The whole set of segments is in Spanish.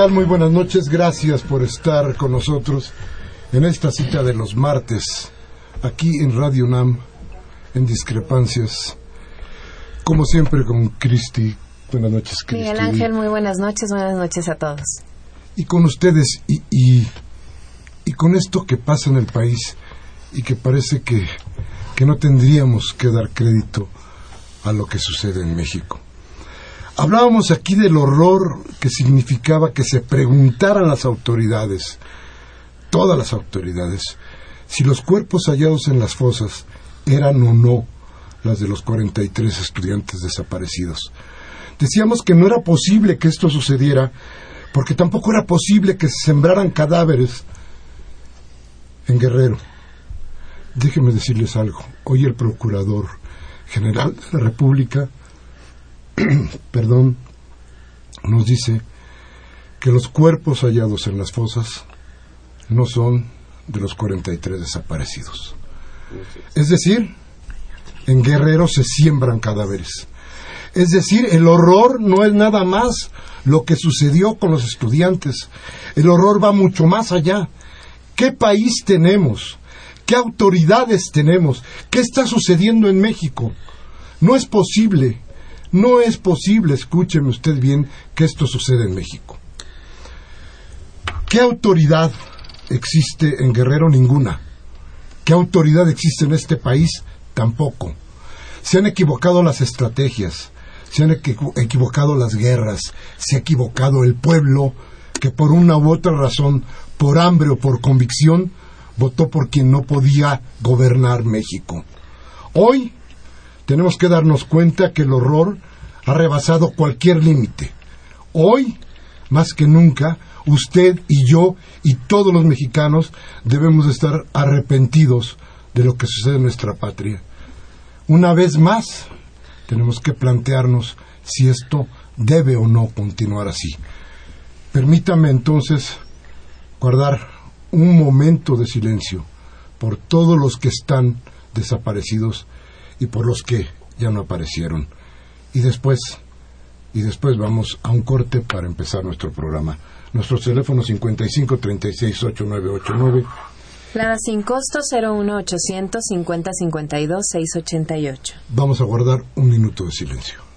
Tal? Muy buenas noches. Gracias por estar con nosotros en esta cita de los martes, aquí en Radio NAM, en Discrepancias. Como siempre con Cristi. Buenas noches, Cristi. Miguel Ángel, muy buenas noches. Buenas noches a todos. Y con ustedes, y, y, y con esto que pasa en el país, y que parece que, que no tendríamos que dar crédito a lo que sucede en México. Hablábamos aquí del horror que significaba que se preguntaran las autoridades, todas las autoridades, si los cuerpos hallados en las fosas eran o no las de los 43 estudiantes desaparecidos. Decíamos que no era posible que esto sucediera porque tampoco era posible que se sembraran cadáveres en Guerrero. Déjenme decirles algo. Hoy el Procurador General de la República perdón, nos dice que los cuerpos hallados en las fosas no son de los 43 desaparecidos. Es decir, en Guerrero se siembran cadáveres. Es decir, el horror no es nada más lo que sucedió con los estudiantes. El horror va mucho más allá. ¿Qué país tenemos? ¿Qué autoridades tenemos? ¿Qué está sucediendo en México? No es posible no es posible, escúcheme usted bien, que esto suceda en México. ¿Qué autoridad existe en Guerrero? Ninguna. ¿Qué autoridad existe en este país? Tampoco. Se han equivocado las estrategias, se han equivocado las guerras, se ha equivocado el pueblo que por una u otra razón, por hambre o por convicción, votó por quien no podía gobernar México. Hoy tenemos que darnos cuenta que el horror ha rebasado cualquier límite. Hoy, más que nunca, usted y yo y todos los mexicanos debemos estar arrepentidos de lo que sucede en nuestra patria. Una vez más, tenemos que plantearnos si esto debe o no continuar así. Permítame entonces guardar un momento de silencio por todos los que están desaparecidos y por los que ya no aparecieron. Y después, y después vamos a un corte para empezar nuestro programa. Nuestro teléfono 55 36 8989. La sin costo 01800 50 52 688. Vamos a guardar un minuto de silencio.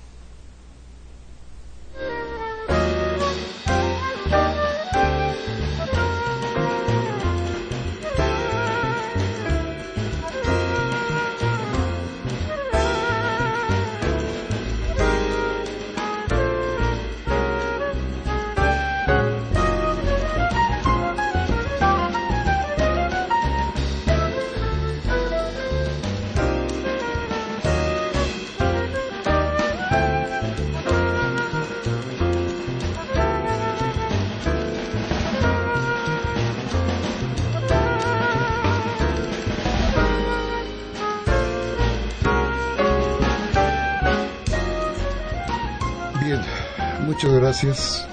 Gracias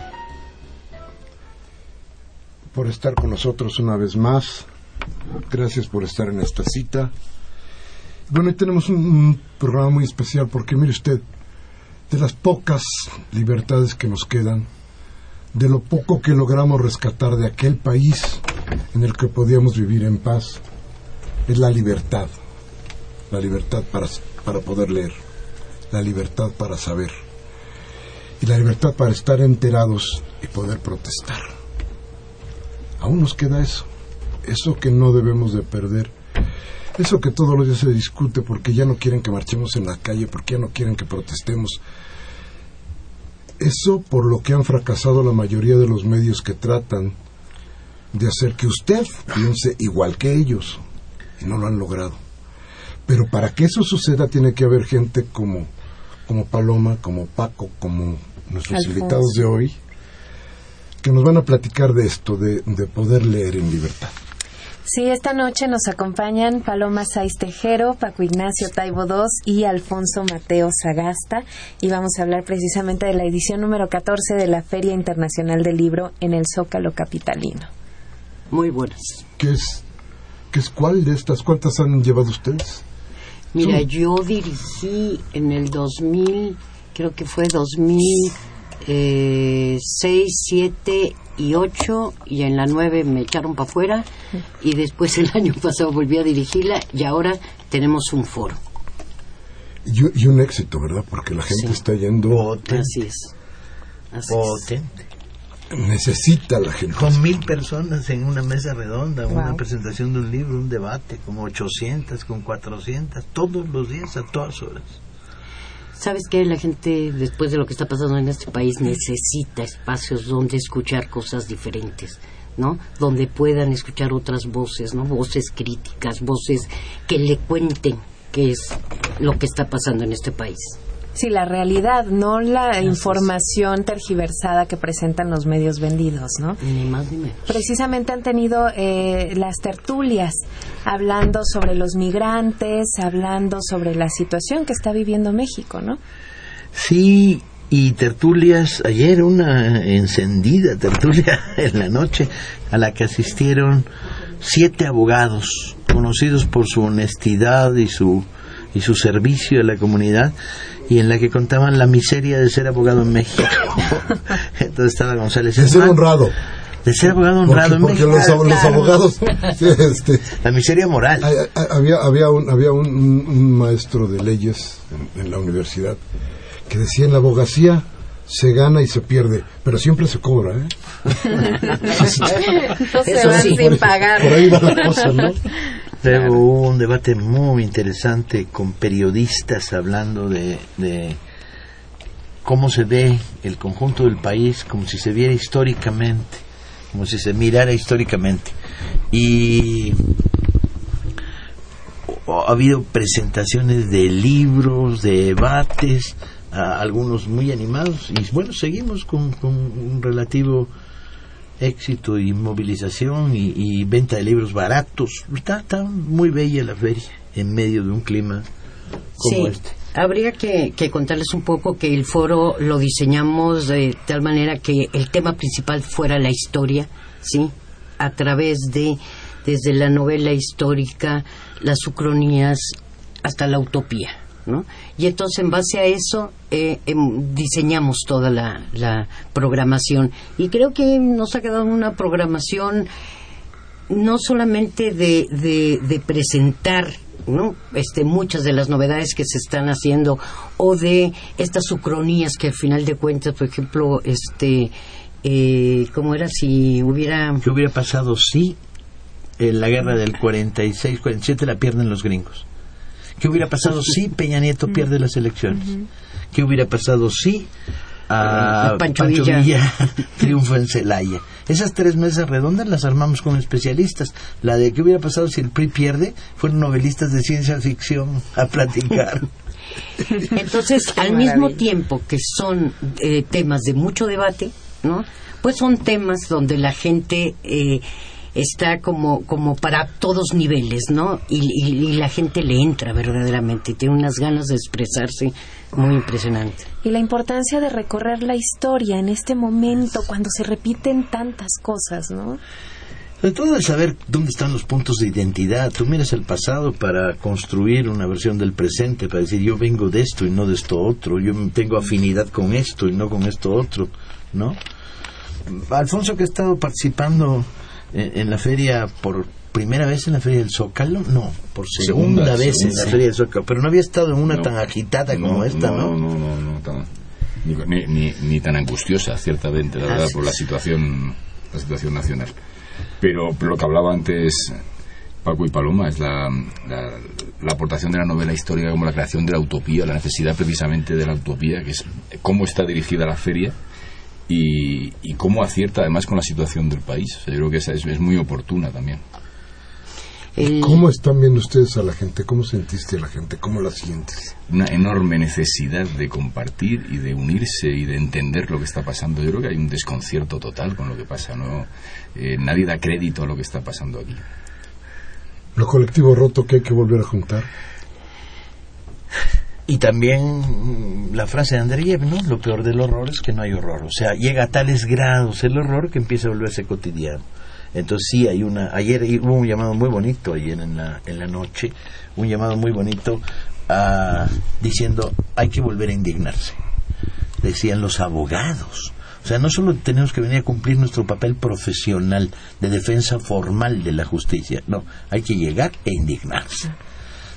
por estar con nosotros una vez más. Gracias por estar en esta cita. Bueno, hoy tenemos un, programa muy especial porque, mire usted, de las pocas libertades que nos quedan, de lo poco que logramos rescatar de aquel país en el que podíamos vivir en paz, es la libertad. la libertad para, para poder leer, la libertad para saber y la libertad para estar enterados y poder protestar. Aún nos queda eso, eso que no debemos de perder, eso que todos los días se discute porque ya no quieren que marchemos en la calle, porque ya no quieren que protestemos. Eso por lo que han fracasado la mayoría de los medios que tratan de hacer que usted piense igual que ellos y no lo han logrado. Pero para que eso suceda tiene que haber gente como, como Paloma, como Paco, como nuestros invitados de hoy, que nos van a platicar de esto, de, de poder leer en libertad. Sí, esta noche nos acompañan Paloma Saiz Tejero, Paco Ignacio Taibo II y Alfonso Mateo Sagasta y vamos a hablar precisamente de la edición número 14 de la Feria Internacional del Libro en el Zócalo Capitalino. Muy buenas. ¿Qué es, qué es cuál de estas? ¿Cuántas han llevado ustedes? Mira, yo dirigí en el 2000, creo que fue 2006, 7 y 8, y en la 9 me echaron para afuera, y después el año pasado volví a dirigirla, y ahora tenemos un foro. Y, y un éxito, ¿verdad? Porque la gente Sí. está yendo... Potente, Así es. Así es. potente. Necesita la gente. Con mil personas en una mesa redonda, una presentación de un libro, un debate, como 800, con 400, todos los días, a todas horas. ¿Sabes qué? La gente, después de lo que está pasando en este país, necesita espacios donde escuchar cosas diferentes, ¿no? Donde puedan escuchar otras voces, ¿no? Voces críticas, voces que le cuenten qué es lo que está pasando en este país. Sí, la realidad, no la información tergiversada que presentan los medios vendidos, ¿no? Ni más ni menos. Precisamente han tenido eh, las tertulias hablando sobre los migrantes, hablando sobre la situación que está viviendo México, ¿no? Sí, y tertulias, ayer una encendida tertulia en la noche a la que asistieron siete abogados conocidos por su honestidad y su y su servicio a la comunidad y en la que contaban la miseria de ser abogado en México. Entonces estaba González. De ser honrado. De ser abogado Porque, honrado en porque México. los, ab- los Claro. abogados... este, La miseria moral. hay- hay- había, había, un, había un, un- un maestro de leyes en, en la universidad que decía en la abogacía se gana y se pierde, pero siempre se cobra, ¿eh? No se van sin pagar. Por ahí va la cosa, ¿no? Luego hubo un debate muy interesante con periodistas hablando de, de cómo se ve el conjunto del país, como si se viera históricamente, como si se mirara históricamente. Y ha habido presentaciones de libros, de debates, algunos muy animados, y bueno, seguimos con un relativo éxito y movilización y, y venta de libros baratos. Está, está muy bella la feria en medio de un clima como sí, este. habría que, que contarles un poco que el foro lo diseñamos de tal manera que el tema principal fuera la historia, ¿sí? A través de, desde la novela histórica, las ucronías, hasta la utopía, ¿no? Y entonces, en base a eso, eh, em, diseñamos toda la, programación. Y creo que nos ha quedado una programación no solamente de, presentar este, muchas de las novedades que se están haciendo o de estas ucronías que al final de cuentas, por ejemplo, este, eh, ¿cómo era si hubiera... ¿Qué hubiera pasado si en la guerra del 46-47 la pierden los gringos? ¿Qué hubiera pasado si Peña Nieto pierde las elecciones? ¿Qué hubiera pasado si a Eh, Pancho Pancho, Villa. Villa triunfa en Celaya? Esas tres mesas redondas las armamos con especialistas. La de qué hubiera pasado si el PRI pierde, fueron novelistas de ciencia ficción a platicar. Entonces, Qué al mismo tiempo que son eh, temas de mucho debate, ¿no? Pues son temas donde la gente eh, está como, como para todos niveles, ¿no? Y, y- y la gente le entra verdaderamente, tiene unas ganas de expresarse muy impresionante. Y la importancia de recorrer la historia en este momento, cuando se repiten tantas cosas, ¿no? Sobre todo el saber dónde están los puntos de identidad. Tú miras el pasado para construir una versión del presente, para decir yo vengo de esto y no de esto otro, yo tengo afinidad con esto y no con esto otro, ¿no? Alfonso que ha estado participando en, en la feria por primera vez en la feria del Zócalo, no, por segunda, Segunda, vez en la feria del Zócalo, pero no había estado en una No. tan agitada como esta, ¿no? No, no, no, no, tan- ni, ni- ni- tan angustiosa, ciertamente, la verdad, por la situación, la situación nacional. Pero, pero lo que hablaba antes Paco y Paloma es la, la, la aportación de la novela histórica como la creación de la utopía, la necesidad precisamente de la utopía, que es cómo está dirigida la feria y, y cómo acierta además con la situación del país. O sea, yo creo que esa es, es muy oportuna también. El- ¿Cómo están viendo ustedes a la gente? ¿Cómo sentiste a la gente? ¿Cómo la sientes? una enorme necesidad de compartir y de unirse y de entender lo que está pasando. Yo creo que hay un desconcierto total con lo que pasa. ¿no? Eh, nadie da crédito a lo que está pasando aquí. Lo colectivo roto que hay que volver a juntar. Y también mm, la frase de Andreyev, ¿no? Lo peor del horror es que no hay horror. O sea, llega a tales grados el horror que empieza a volverse cotidiano. Entonces sí, hay una... Ayer hubo un llamado muy bonito, ayer en la, en la noche, un llamado muy bonito ah, diciendo hay que volver a indignarse. Decían los abogados. O sea, no solo tenemos que venir a cumplir nuestro papel profesional de defensa formal de la justicia, no, hay que llegar e indignarse,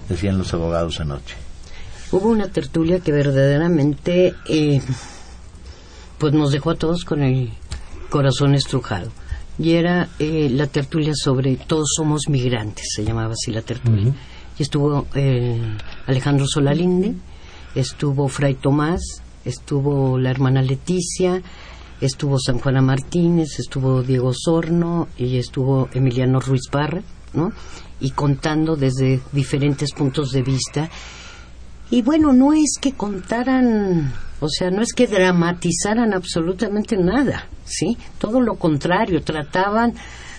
decían los abogados anoche. Hubo una tertulia que verdaderamente eh, pues nos dejó a todos con el corazón estrujado. Y era eh, la tertulia sobre Todos somos migrantes, se llamaba así la tertulia. Y estuvo eh, Alejandro Solalinde, estuvo Fray Tomás, estuvo la hermana Leticia, estuvo San Juana Martínez, estuvo Diego Sorno y estuvo Emiliano Ruiz Parra, ¿no? Y contando desde diferentes puntos de vista y bueno, no es que contaran, o sea, no es que dramatizaran absolutamente nada, ¿sí? Todo lo contrario, trataban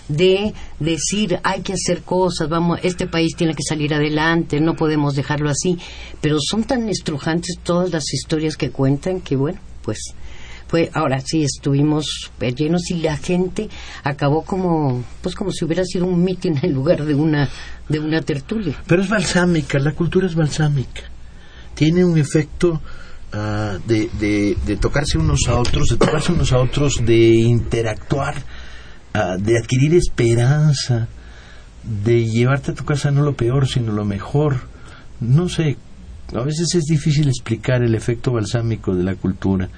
de decir hay que hacer cosas, vamos, este país tiene que salir adelante, no podemos dejarlo así, pero son tan estrujantes todas las historias que cuentan que bueno, pues fue ahora sí estuvimos llenos y la gente acabó como pues como si hubiera sido un mitin en lugar de una de una tertulia. Pero es balsámica, la cultura es balsámica. Tiene un efecto ah, de, de, tocarse unos a otros, de tocarse unos a otros, de interactuar, ah, de adquirir esperanza, de llevarte a tu casa no lo peor, sino lo mejor. No sé, a veces es difícil explicar el efecto balsámico de la cultura,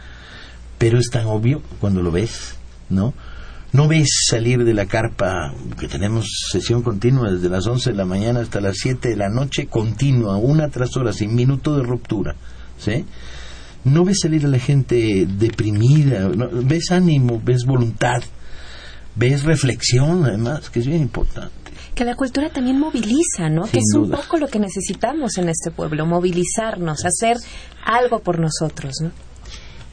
pero es tan obvio cuando lo ves, ¿no? No ves salir de la carpa, que tenemos sesión continua desde las 11 de la mañana hasta las 7 de la noche, continua, una tras otra, sin minuto de ruptura, ¿sí? No ves salir a la gente deprimida, no, ves ánimo, ves voluntad, ves reflexión, además, que es bien importante. Que la cultura también moviliza, ¿no? Sin que es un poco lo que necesitamos en este pueblo, movilizarnos, hacer algo por nosotros, ¿no?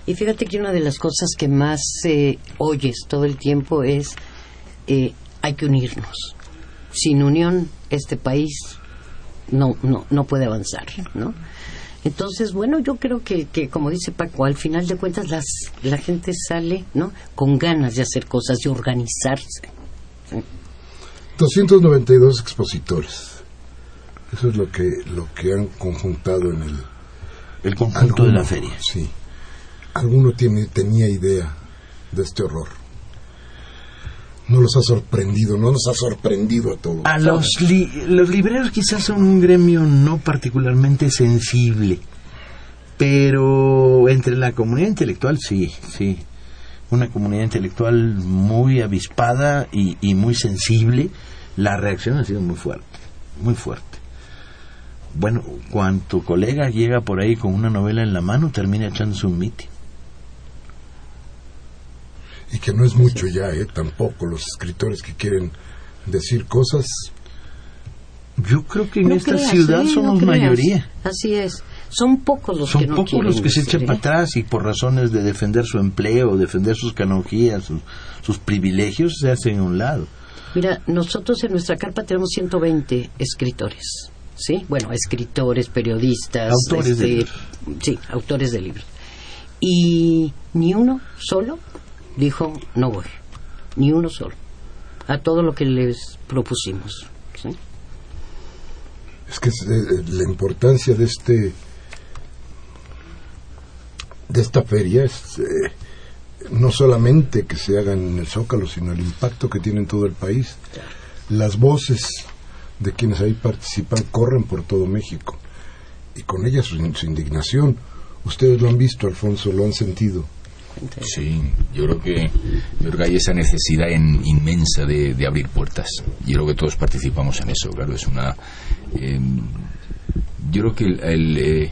Y fíjate que una de las cosas que más eh, oyes todo el tiempo es eh, hay que unirnos. Sin unión este país no no no puede avanzar, ¿no? Entonces, bueno, yo creo que, que como dice Paco, al final de cuentas las, la gente sale, ¿no? Con ganas de hacer cosas, de organizarse. 292 expositores. Eso es lo que, lo que han conjuntado en el... El conjunto de la feria. Sí. Alguno tiene, tenía idea de este horror. No los ha sorprendido, no nos ha sorprendido a todos. A los, li- los libreros quizás son un gremio no particularmente sensible, pero entre la comunidad intelectual sí, sí. Una comunidad intelectual muy avispada y, muy sensible, la reacción ha sido muy fuerte, muy fuerte. Bueno, cuando colega llega por ahí con una novela en la mano, termina echándose un mitin. Y que no es mucho ya, ¿eh? Tampoco los escritores que quieren decir cosas. Yo creo que en No esta creas, ciudad ¿eh? Somos mayoría. Así es. Son pocos los Son que no pocos quieren los que se echan ¿eh? para atrás y por razones de defender su empleo, defender sus canonjías, sus, sus privilegios, se hacen a un lado. Mira, nosotros en nuestra carpa tenemos 120 escritores, ¿sí? Bueno, escritores, periodistas, Autores de este, libros. sí, autores de libros. Y ni uno solo dijo no voy, ni uno solo, a todo lo que les propusimos, ¿sí? Es que es, eh, la importancia de este de esta feria es, eh, no solamente que se hagan en el Zócalo, sino el impacto que tiene en todo el país. Las voces de quienes ahí participan corren por todo México y con ellas su, su indignación. Ustedes lo han visto, Alfonso, lo han sentido. Sí, yo creo que yo creo que hay esa necesidad en- inmensa de, de abrir puertas. Yo creo que todos participamos en eso. Claro, es una. eh, yo creo que el, eh,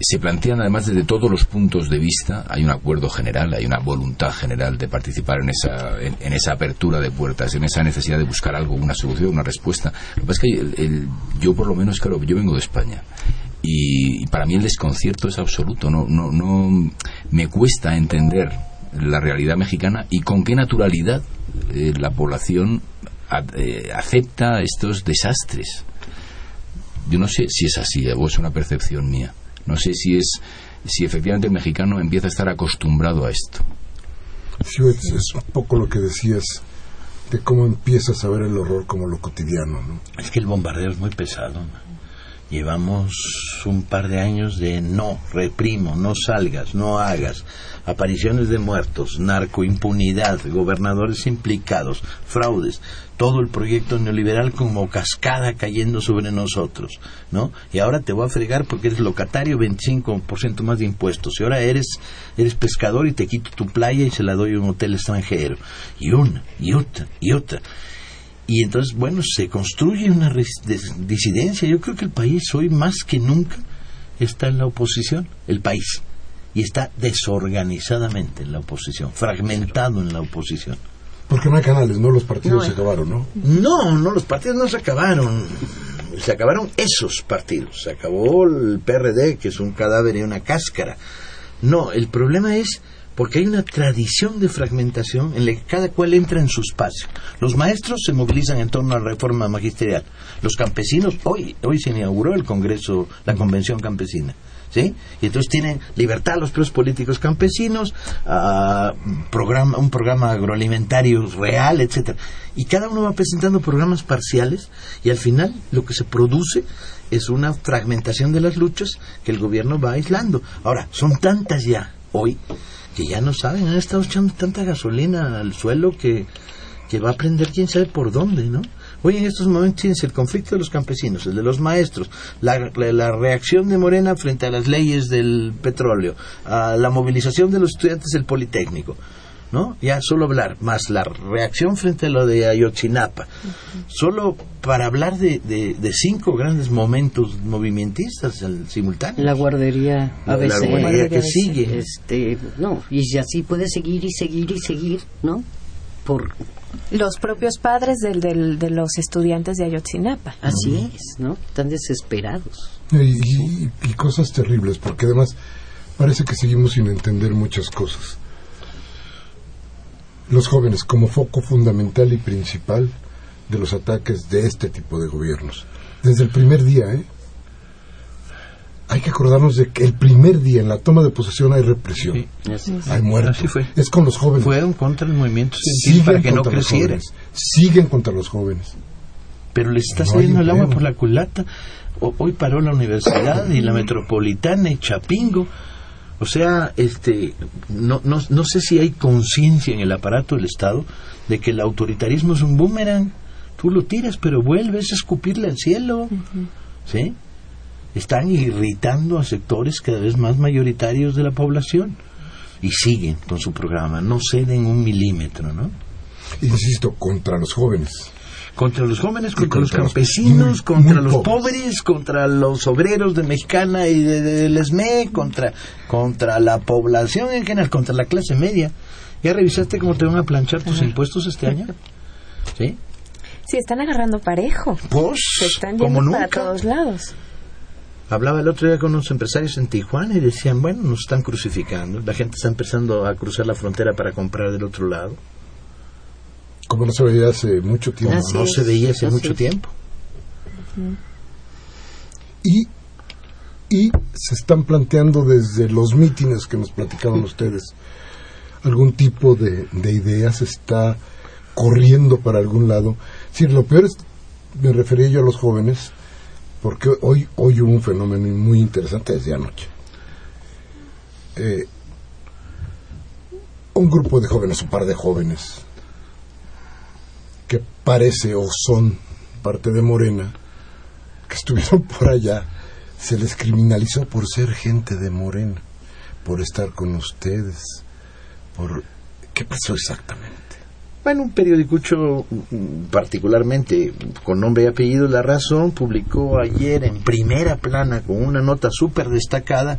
se plantean además desde todos los puntos de vista. Hay un acuerdo general, hay una voluntad general de participar en esa en, esa apertura de puertas, en esa necesidad de buscar algo, una solución, una respuesta. Lo que pasa es que el- yo por lo menos, claro, yo vengo de España y, y para mí el desconcierto es absoluto. No, no, no me cuesta entender la realidad mexicana y con qué naturalidad eh, la población a- eh, acepta estos desastres. Yo no sé si es así o es una percepción mía. No sé si es si efectivamente el mexicano empieza a estar acostumbrado a esto. Sí, es, es un poco lo que decías de cómo empiezas a ver el horror como lo cotidiano, ¿no? Es que el bombardeo es muy pesado. Llevamos un par de años de no, reprimo, no salgas, no hagas, apariciones de muertos, narcoimpunidad, gobernadores implicados, fraudes, todo el proyecto neoliberal como cascada cayendo sobre nosotros, ¿no? Y ahora te voy a fregar porque eres locatario, 25% más de impuestos, y ahora eres, eres pescador y te quito tu playa y se la doy a un hotel extranjero, y una, y otra, y otra. Y entonces, bueno, se construye una disidencia. Yo creo que el país hoy más que nunca está en la oposición, el país. Y está desorganizadamente en la oposición, fragmentado en la oposición. Porque no hay canales, ¿no? Los partidos No se acabaron, ¿no? No, no, los partidos no se acabaron. Se acabaron esos partidos. Se acabó el PRD, que es un cadáver y una cáscara. No, el problema es porque hay una tradición de fragmentación en la que cada cual entra en su espacio. Los maestros se movilizan en torno a la reforma magisterial. Los campesinos, hoy, hoy se inauguró el Congreso, la Convención Campesina. ¿Sí? Y entonces tienen libertad los presos políticos campesinos, ah, programa, un programa agroalimentario real, etcétera. Y cada uno va presentando programas parciales y al final lo que se produce es una fragmentación de las luchas que el gobierno va aislando. Ahora, son tantas ya hoy que ya no saben, han estado echando tanta gasolina al suelo que, que va a prender quién sabe por dónde, ¿no? Hoy en estos momentos tienes el conflicto de los campesinos, el de los maestros, la, la- la reacción de Morena frente a las leyes del petróleo, a la movilización de los estudiantes del Politécnico, ¿no? Ya solo hablar, más la reacción frente a lo de Ayotzinapa, solo para hablar de, de- de cinco grandes momentos movimentistas al simultáneo. La guardería La- ABC. la guardería que ABC. sigue. Este, no, y así puede seguir y seguir y seguir, ¿no? Por, Los propios padres del, del- de los estudiantes de Ayotzinapa. así es, ¿no? Están desesperados. Y, y- y cosas terribles, porque además parece que seguimos sin entender muchas cosas. Los jóvenes como foco fundamental y principal de los ataques de este tipo de gobiernos. Desde el primer día, ¿eh? Hay que acordarnos de que el primer día en la toma de posesión hay represión, Sí. Así hay muertos. Así fue. Es con los jóvenes. Fueron contra el movimiento Siguen para que no creciera. Siguen contra los jóvenes. pero les está No saliendo el agua por la culata. O- hoy paró la universidad y la metropolitana y Chapingo. O sea, este, no, no, no sé si hay conciencia en el aparato del Estado de que el autoritarismo es un boomerang. Tú lo tiras, pero vuelves a escupirle al cielo. ¿Sí? Están irritando a sectores cada vez más mayoritarios de la población. Y siguen con su programa, no ceden un milímetro, ¿no? Insisto, contra los jóvenes. Contra los jóvenes, contra, los contra los campesinos, muy- contra muy los pobres. pobres. contra los obreros de Mexicana y de, del ESME, contra, contra la población en general, contra la clase media. ¿Ya revisaste cómo te van a planchar tus impuestos este año? ¿Sí? Sí, están agarrando parejo. Pues, Se están yendo para todos lados. Hablaba el otro día con unos empresarios en Tijuana y decían, bueno, nos están crucificando. La gente está empezando a cruzar la frontera para comprar del otro lado. Como no se veía hace mucho tiempo. Así no es, se veía hace mucho es. tiempo. y, y se están planteando desde los mítines que nos platicaban ustedes algún tipo de, de idea se está corriendo para algún lado. Sí, lo peor es, me refería yo a los jóvenes, porque hoy, hoy hubo un fenómeno muy interesante desde anoche. Eh, un grupo de jóvenes, un par de jóvenes, que parece o son parte de Morena, que estuvieron por allá, se les criminalizó por ser gente de Morena, por estar con ustedes, por... ¿Qué pasó exactamente? Bueno, un periodicucho particularmente con nombre y apellido La Razón publicó ayer en primera plana con una nota súper destacada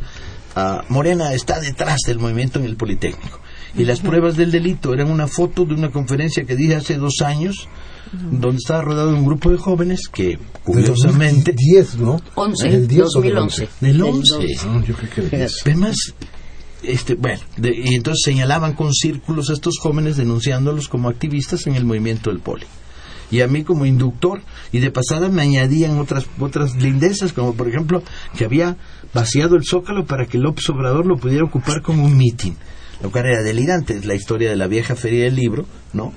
ah, Morena está detrás del movimiento en el Politécnico. Y las pruebas del delito eran una foto de una conferencia que di hace dos años donde estaba rodeado un grupo de jóvenes que, curiosamente... 10, ¿no? 11, ¿Del 10 o del 2011. 11? Del Del 11. 12. No, yo creo que el 10. Además, este, bueno, de- y entonces señalaban con círculos a estos jóvenes denunciándolos como activistas en el movimiento del poli. Y a mí como inductor, y de pasada me añadían otras, otras lindezas, como por ejemplo que había vaciado el zócalo para que López Obrador lo pudiera ocupar como un mitin. Lo cual era delirante, es la historia de la vieja feria del libro, ¿no?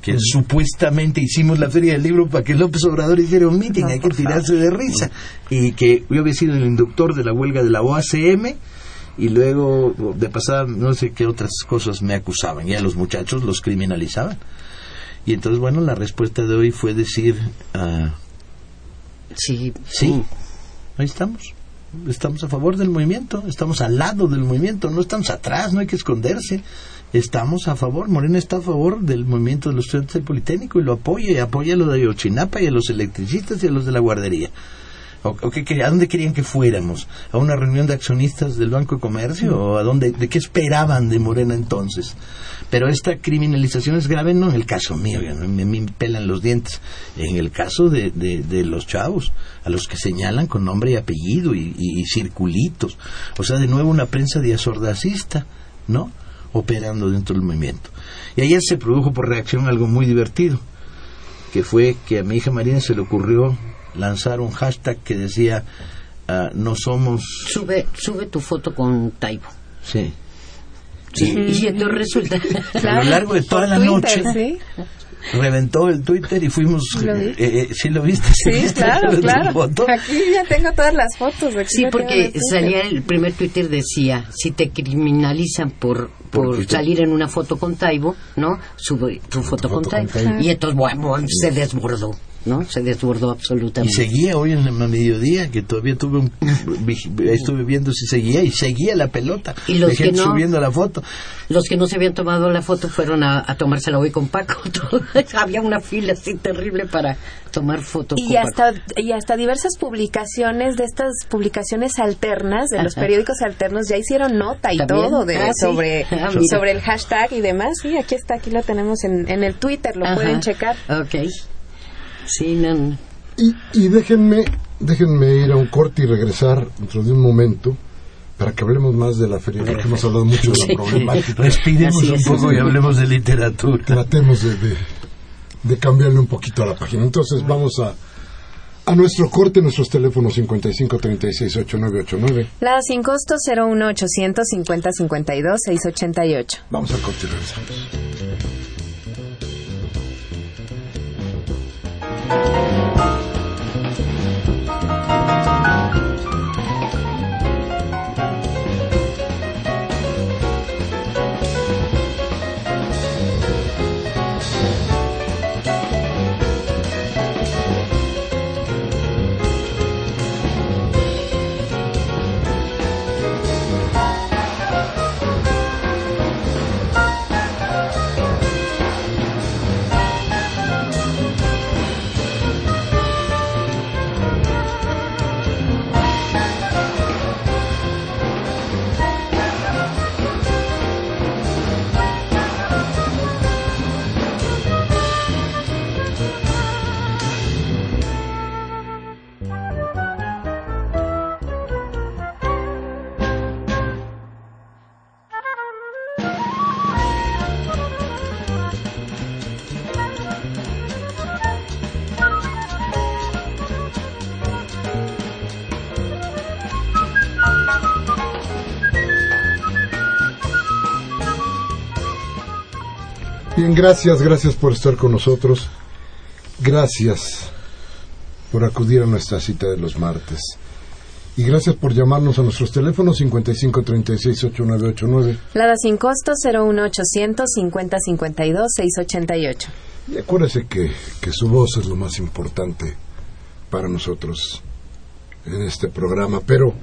que supuestamente hicimos la feria del libro para que López Obrador hiciera un mitin, hay que tirarse de risa. Y que yo había sido el inductor de la huelga de la OACM y luego de pasada no sé qué otras cosas me acusaban y a los muchachos los criminalizaban. Y entonces, bueno, la respuesta de hoy fue decir, ah, Sí, sí, ahí estamos. Estamos a favor del movimiento, estamos al lado del movimiento, no estamos atrás, no hay que esconderse. Estamos a favor, Morena está a favor del movimiento de los estudiantes del Politécnico y lo apoya, y apoya a los de Ayotzinapa y a los electricistas y a los de la guardería. ¿O, o qué ¿A dónde querían que fuéramos? ¿A una reunión de accionistas del Banco de Comercio? ¿O a dónde, de qué esperaban de Morena entonces? Pero esta criminalización es grave no en el caso mío, ya no me, me pelan los dientes, en el caso de, de, de los chavos, a los que señalan con nombre y apellido y, y- y circulitos. O sea, de nuevo una prensa diasordacista, ¿no? Operando dentro del movimiento. Y ayer se produjo por reacción algo muy divertido, que fue que a mi hija Marina se le ocurrió lanzar un hashtag que decía ah, no somos Sube, sube tu foto con Taibo. sí Y, y entonces resulta... a lo largo de toda la Twitter, noche ¿sí? reventó el Twitter y fuimos Lo vi. eh, eh, sí lo viste Sí, ¿Viste claro, claro. Aquí ya tengo todas las fotos. aquí Sí, porque salía el primer Twitter decía, si te criminalizan por, por salir en una foto con Taibo, ¿no? Sube tu foto, con, foto con Taibo. Taibo. Y entonces, bueno, bueno, se desbordó, ¿no? Se desbordó y absolutamente. seguía hoy en el mediodía que todavía tuve un estuve viendo si seguía y seguía la pelota Y los de que gente no- subiendo la foto Los que no se habían tomado la foto fueron a, a tomársela hoy con Paco. Había una fila así terrible para tomar foto Y Paco. hasta, y hasta diversas publicaciones de estas publicaciones alternas, de los periódicos alternos, ya hicieron nota y ¿También? todo de, Ah, sí. sobre, Ah, sobre el hashtag y demás. Sí, aquí está, aquí lo tenemos en, en el Twitter, lo Ajá. pueden checar. Ok. Sí, no, no. Y, y déjenme, déjenme ir a un corte y regresar dentro de un momento para que hablemos más de la feria, porque hemos hablado mucho de la problemática. respiremos un poco y hablemos de literatura Tratemos de, de, de cambiarle un poquito a la página. Entonces vamos a, a nuestro corte, nuestros teléfonos 55 36 8989. La sin costo 01800 50 52 688. Vamos al corte y regresamos. Thank you. Bien, gracias, gracias por estar con nosotros. Gracias por acudir a nuestra cita de los martes. Y gracias por llamarnos a nuestros teléfonos 5536-8989. Lada sin costo 01800 5052 688. Y acuérdese que, que su voz es lo más importante para nosotros en este programa. Pero,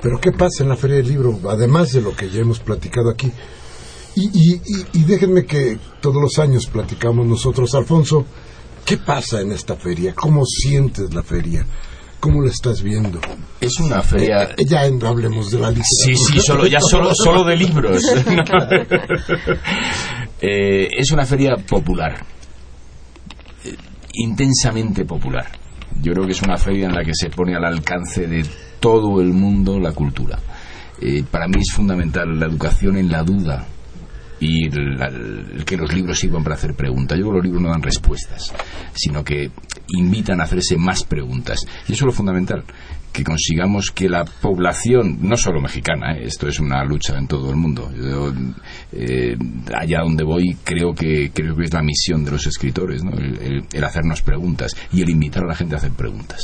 pero ¿qué pasa en la Feria del Libro? Además de lo que ya hemos platicado aquí. Y, y, y, déjenme que todos los años platicamos nosotros, Alfonso, ¿qué pasa en esta feria? ¿Cómo sientes la feria? ¿Cómo la estás viendo? Es una feria... Eh, ya no hablemos de la lista. Sí, sí, solo, ya solo, solo de libros. Eh, es una feria popular, eh, intensamente popular. Yo creo que es una feria en la que se pone al alcance de todo el mundo la cultura. Eh, para mí es fundamental la educación en la duda y el que los libros sirvan para hacer preguntas. Yo creo que los libros no dan respuestas, sino que invitan a hacerse más preguntas. Y eso es lo fundamental, que consigamos que la población, no solo mexicana, ¿eh? esto es una lucha en todo el mundo. Yo, eh, allá donde voy creo que creo que es la misión de los escritores, ¿no? el- el hacernos preguntas y el invitar a la gente a hacer preguntas.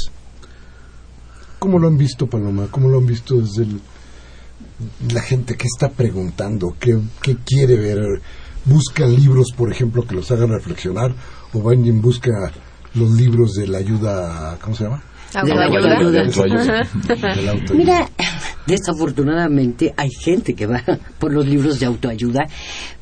¿Cómo lo han visto, Paloma? ¿Cómo lo han visto desde el- la gente que está preguntando? ¿Qué, qué quiere ver? ¿Buscan libros, por ejemplo, que los hagan reflexionar? ¿O van y busca los libros de la ayuda, ¿cómo se llama? Autoayuda. Mira, desafortunadamente hay gente que va por los libros de autoayuda,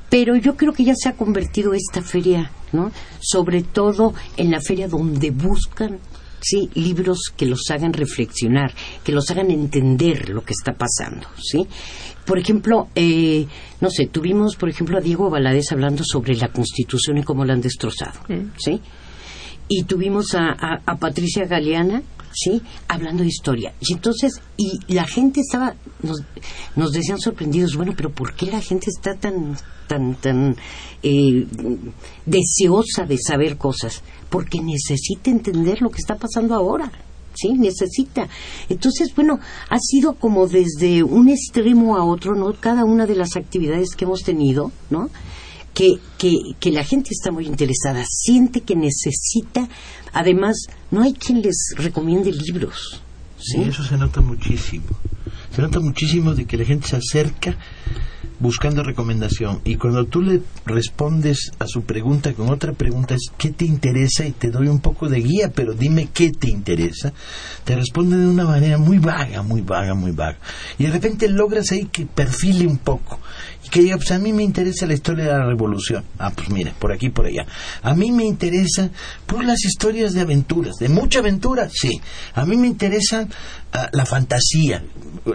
pero yo creo que ya se ha convertido esta feria, ¿no? Sobre todo en la feria donde buscan, sí, libros que los hagan reflexionar, que los hagan entender lo que está pasando, ¿sí? Por ejemplo, eh, no sé, tuvimos, por ejemplo, a Diego Valadez hablando sobre la Constitución y cómo la han destrozado, ¿sí? y tuvimos a, a- a Patricia Galeana, ¿sí? Hablando de historia. Y entonces, y la gente estaba, nos, nos decían sorprendidos, bueno, pero ¿por qué la gente está tan, tan, tan eh, deseosa de saber cosas? Porque necesita entender lo que está pasando ahora. Sí, necesita. Entonces, bueno, ha sido como desde un extremo a otro, ¿no? Cada una de las actividades que hemos tenido, ¿no? Que, que, que la gente está muy interesada, siente que necesita, además, no hay quien les recomiende libros. Sí, eso se nota muchísimo. Se nota muchísimo de que la gente se acerca buscando recomendación y cuando tú le respondes a su pregunta con otra pregunta es ¿qué te interesa? y te doy un poco de guía, pero dime qué te interesa, te responde de una manera muy vaga, muy vaga, muy vaga. Y de repente logras ahí que perfile un poco y que diga, pues a mí me interesa la historia de la revolución. Ah, pues mira, por aquí, por allá. A mí me interesa por las historias de aventuras, de mucha aventura, sí. A mí me interesa ah, la fantasía,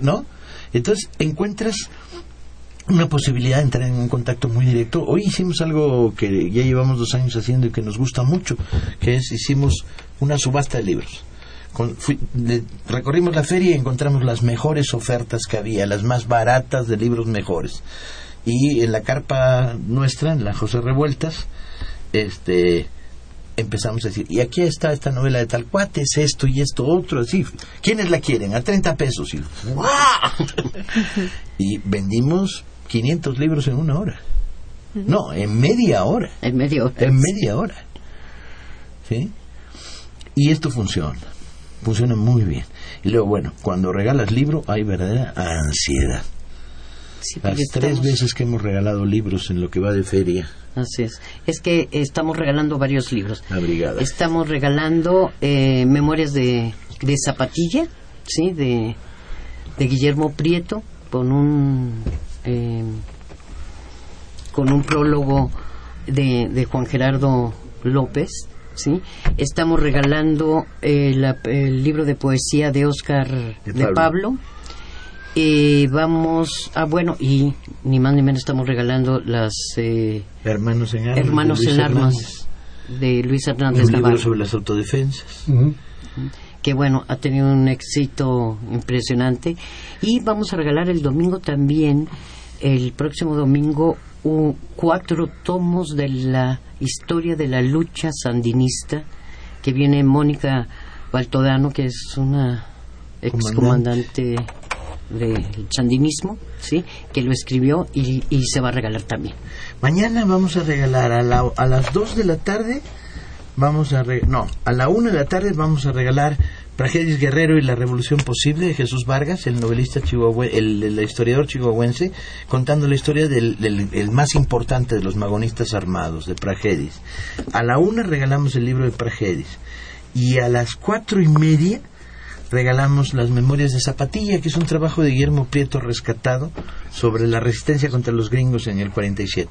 ¿no? Entonces encuentras una posibilidad de entrar en un contacto muy directo. Hoy hicimos algo que ya llevamos dos años haciendo y que nos gusta mucho, que es hicimos una subasta de libros. Con- fui- de- recorrimos la feria y encontramos las mejores ofertas que había, las más baratas de libros mejores. Y en la carpa nuestra, en la José Revueltas, este empezamos a decir, y aquí está esta novela de tal cuate, es esto y esto otro, así. ¿Quiénes la quieren? A 30 pesos. Y, ¡guau! y vendimos 500 libros en una hora. No, en media hora. En medio. En media hora. ¿Sí? Y esto funciona. Funciona muy bien. Y luego, bueno, cuando regalas libro hay verdadera ansiedad. Sí, Las tres estamos- veces que hemos regalado libros en lo que va de feria, Así es. Es que estamos regalando varios libros. la brigada. Estamos regalando eh, Memorias de, de Zapatilla, ¿sí? De, de Guillermo Prieto, con un, eh, con un prólogo de, de Juan Gerardo López, ¿sí? Estamos regalando eh, la- el libro de poesía de Oscar De de, Pablo. Eh, vamos, ah bueno, y ni más ni menos estamos regalando las eh, Hermanos en armas. Hermanos de Luis en Armas Hernández. de Luis Hernández Un libro Navarro, sobre las autodefensas. Ujú. Que bueno, ha tenido un éxito impresionante. Y vamos a regalar el domingo también, el próximo domingo, cuatro tomos de la historia de la lucha sandinista, que viene Mónica Baltodano, que es una excomandante del sandinismo, ¿sí? que lo escribió y, y se va a regalar también. Mañana vamos a regalar a, la- a las 2 de la tarde, vamos a re- no, a la 1 de la tarde vamos a regalar Pragedis Guerrero y la Revolución Posible de Jesús Vargas, el novelista chihuahue, el, historiador chihuahuense, contando la historia del, del- el más importante de los magonistas armados, de Pragedis. A la una regalamos el libro de Pragedis y a las cuatro y media regalamos las Memorias de Zapatilla, que es un trabajo de Guillermo Prieto rescatado sobre la resistencia contra los gringos en el 47.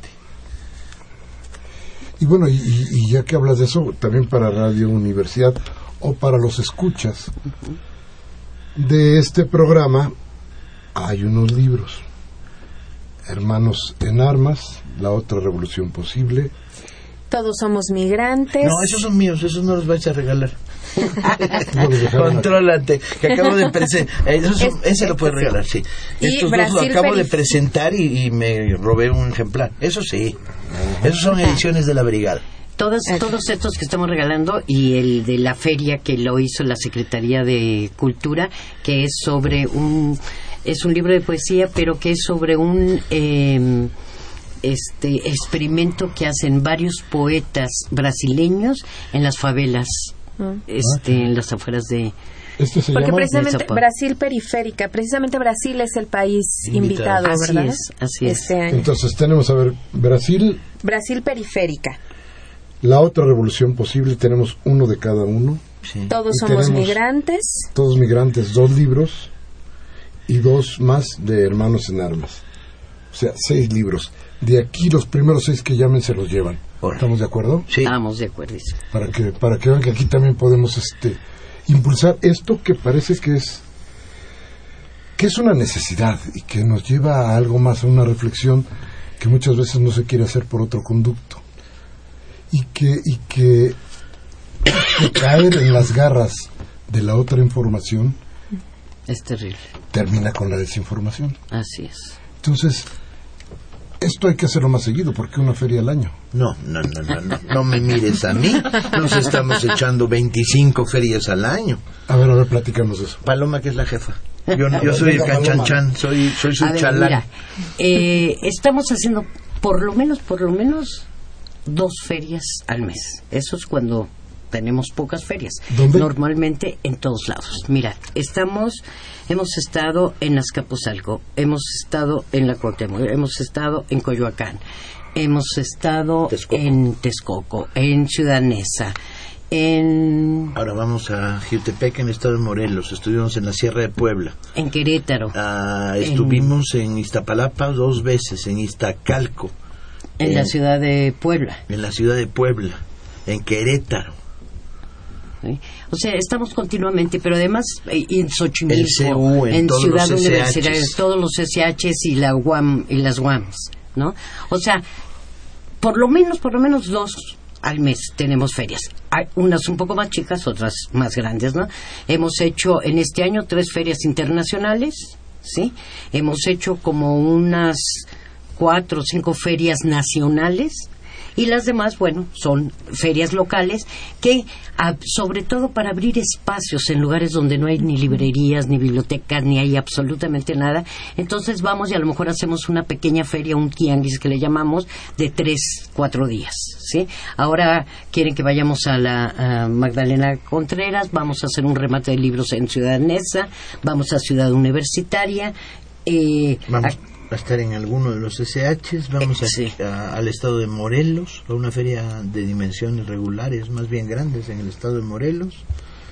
Y bueno, y, ya que hablas de eso, también para Radio Universidad o para los escuchas de este programa hay unos libros. Hermanos en Armas, La otra revolución posible. Todos somos migrantes. No, esos son míos, esos no los vais a regalar. Contrólate, que acabo de presentar. ese lo puedes regalar, sí. Estos dos lo acabo de presentar y, y me robé un ejemplar. Eso sí. Esos son ediciones de la brigada. Todos, todos estos que estamos regalando y el de la feria que lo hizo la Secretaría de Cultura, que es sobre un es un libro de poesía, pero que es sobre un eh, este experimento que hacen varios poetas brasileños en las favelas, este, en las afueras de Este se Porque llama precisamente. Brasil periférica, precisamente Brasil es el país invitado, Invitado. Así ¿verdad? es, así es. Este año. Entonces tenemos, a ver, Brasil, Brasil periférica. la otra revolución posible, tenemos uno de cada uno. Sí. Todos Y somos migrantes. Todos migrantes, dos libros y dos más de Hermanos en Armas. O sea, seis libros. De aquí los primeros seis que llamen se los llevan. ¿Estamos de acuerdo? Sí. Estamos de acuerdo. Para que, para que vean que aquí también podemos este, impulsar esto que parece que es que es una necesidad y que nos lleva a algo más, a una reflexión que muchas veces no se quiere hacer por otro conducto. Y que, y que, que caer en las garras de la otra información Es terrible. termina con la desinformación. Así es. Entonces, esto hay que hacerlo más seguido porque una feria al año. No, no, no, no, no, no me mires a mí. Nos estamos echando 25 ferias al año. A ver, a ver, platícanos eso. Paloma, que es la jefa. Yo, yo soy el canchanchan, soy, soy su A ver, chalán. mira, eh, estamos haciendo por lo menos, por lo menos dos ferias al mes. Eso es cuando tenemos pocas ferias. ¿Dónde? Normalmente en todos lados. Mira, estamos, hemos estado en Azcapotzalco, hemos estado en la Cuauhtémoc, hemos estado en Coyoacán, hemos estado Texcoco. en Texcoco, en Ciudad Neza, en, Ahora vamos a Jutepec, en el estado de Morelos. Estuvimos en la Sierra de Puebla. en Querétaro, Ah, estuvimos en Iztapalapa dos veces, en Iztacalco, en la ciudad de Puebla. en la ciudad de Puebla, en Querétaro. ¿Sí? O sea, estamos continuamente, pero además eh, en Xochimilco, CU, en Ciudad Universitaria, todos los SHs y la UAM y las UAMs, ¿no? O sea, por lo menos, por lo menos dos al mes tenemos ferias. Hay unas un poco más chicas, otras más grandes, ¿no? Hemos hecho en este año tres ferias internacionales, ¿sí? Hemos hecho como unas cuatro o cinco ferias nacionales y las demás, bueno, son ferias locales que, ah, sobre todo para abrir espacios en lugares donde no hay ni librerías, ni bibliotecas, ni hay absolutamente nada. Entonces vamos y a lo mejor hacemos una pequeña feria, un tianguis que le llamamos, de tres, cuatro días, ¿sí? Ahora quieren que vayamos a la a Magdalena Contreras, vamos a hacer un remate de libros en Ciudad Neza, vamos a Ciudad Universitaria, eh, Vamos a- a estar en alguno de los SHs, vamos a- Sí. a- al estado de Morelos, a una feria de dimensiones regulares, más bien grandes en el estado de Morelos.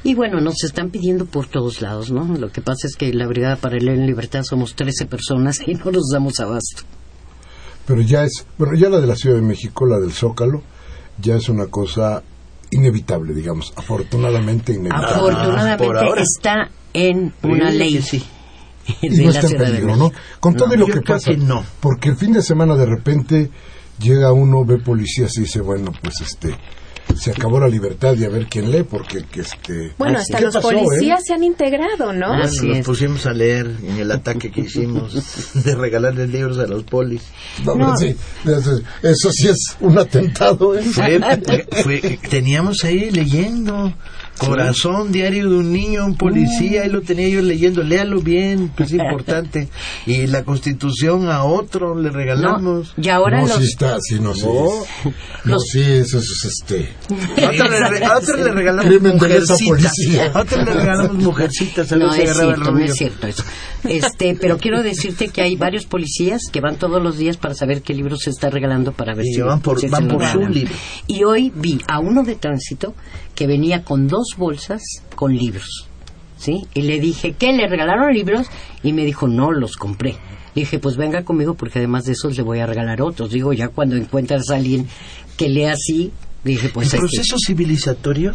Y bueno, nos están pidiendo por todos lados, ¿no? Lo que pasa es que la Brigada Paralela en Libertad somos 13 personas y no nos damos abasto. Pero ya es, bueno, ya la de la Ciudad de México, la del Zócalo, ya es una cosa inevitable, digamos, afortunadamente inevitable. Afortunadamente por ahora. está en una Sí, ley que sí. y de no la está en de peligro, ¿no? Con todo No, lo que pasa. que no. Porque el fin de semana de repente llega uno, ve policías y dice, bueno, pues este, se acabó la libertad y a ver quién lee, porque que este... Bueno, hasta ¿qué los pasó, policías eh? se han integrado, ¿no? Bueno, Así nos es. pusimos a leer en el ataque que hicimos de regalarles libros a los polis. No, No. sí, eso, eso sí es un atentado, ¿eh? Fue, fue- teníamos ahí leyendo Corazón, diario de un niño, un policía, ahí lo tenía yo leyendo, léalo bien, que es importante. Y la constitución a otro le No, regalamos. y ahora no, los, sí está, sí, no, sí. No. Los- sí, eso es este... A otro le, re- a otro le regalamos Crimen mujercitas. policía. A otro le regalamos mujercitas. A ver No, si es cierto, no es cierto eso. Este, pero quiero decirte que hay varios policías que van todos los días para saber qué libros se está regalando para ver Y si van por- si van por su libro. Y hoy vi a uno de tránsito que venía con dos bolsas con libros. ¿Sí? Y le dije, ¿qué? ¿Le regalaron libros? Y me dijo, no, los compré. Le dije, pues venga conmigo porque además de esos le voy a regalar otros. Digo, ya cuando encuentras a alguien que lea así, dije, pues el que- proceso civilizatorio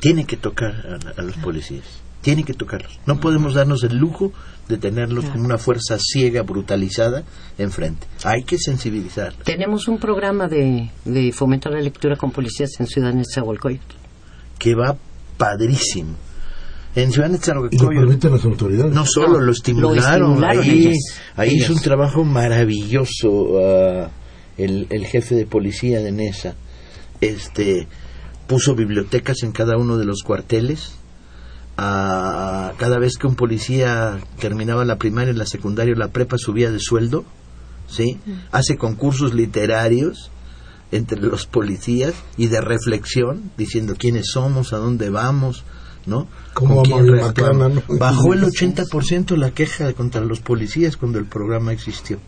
tiene que tocar a, a los policías. Tiene que tocarlos. No podemos darnos el lujo de tenerlos como una fuerza ciega, brutalizada, enfrente. Hay que sensibilizar. Tenemos un programa de, de fomentar la lectura con policías en Ciudad Nezahualcóyotl. que va padrísimo. En Ciudad Y lo Nezahualcóyotl permiten las autoridades. no solo No, lo estimularon, lo estimularon ahí, ellas, ahí ellas. hizo un trabajo maravilloso ah, el, el jefe de policía de Nesa. Este puso bibliotecas en cada uno de los cuarteles. Ah, cada vez que un policía terminaba la primaria, la secundaria o la prepa subía de sueldo, ¿sí? Hace concursos literarios entre los policías y de reflexión, diciendo quiénes somos, a dónde vamos, ¿no? ¿Cómo no? Bajó el 80% la queja contra los policías cuando el programa existió.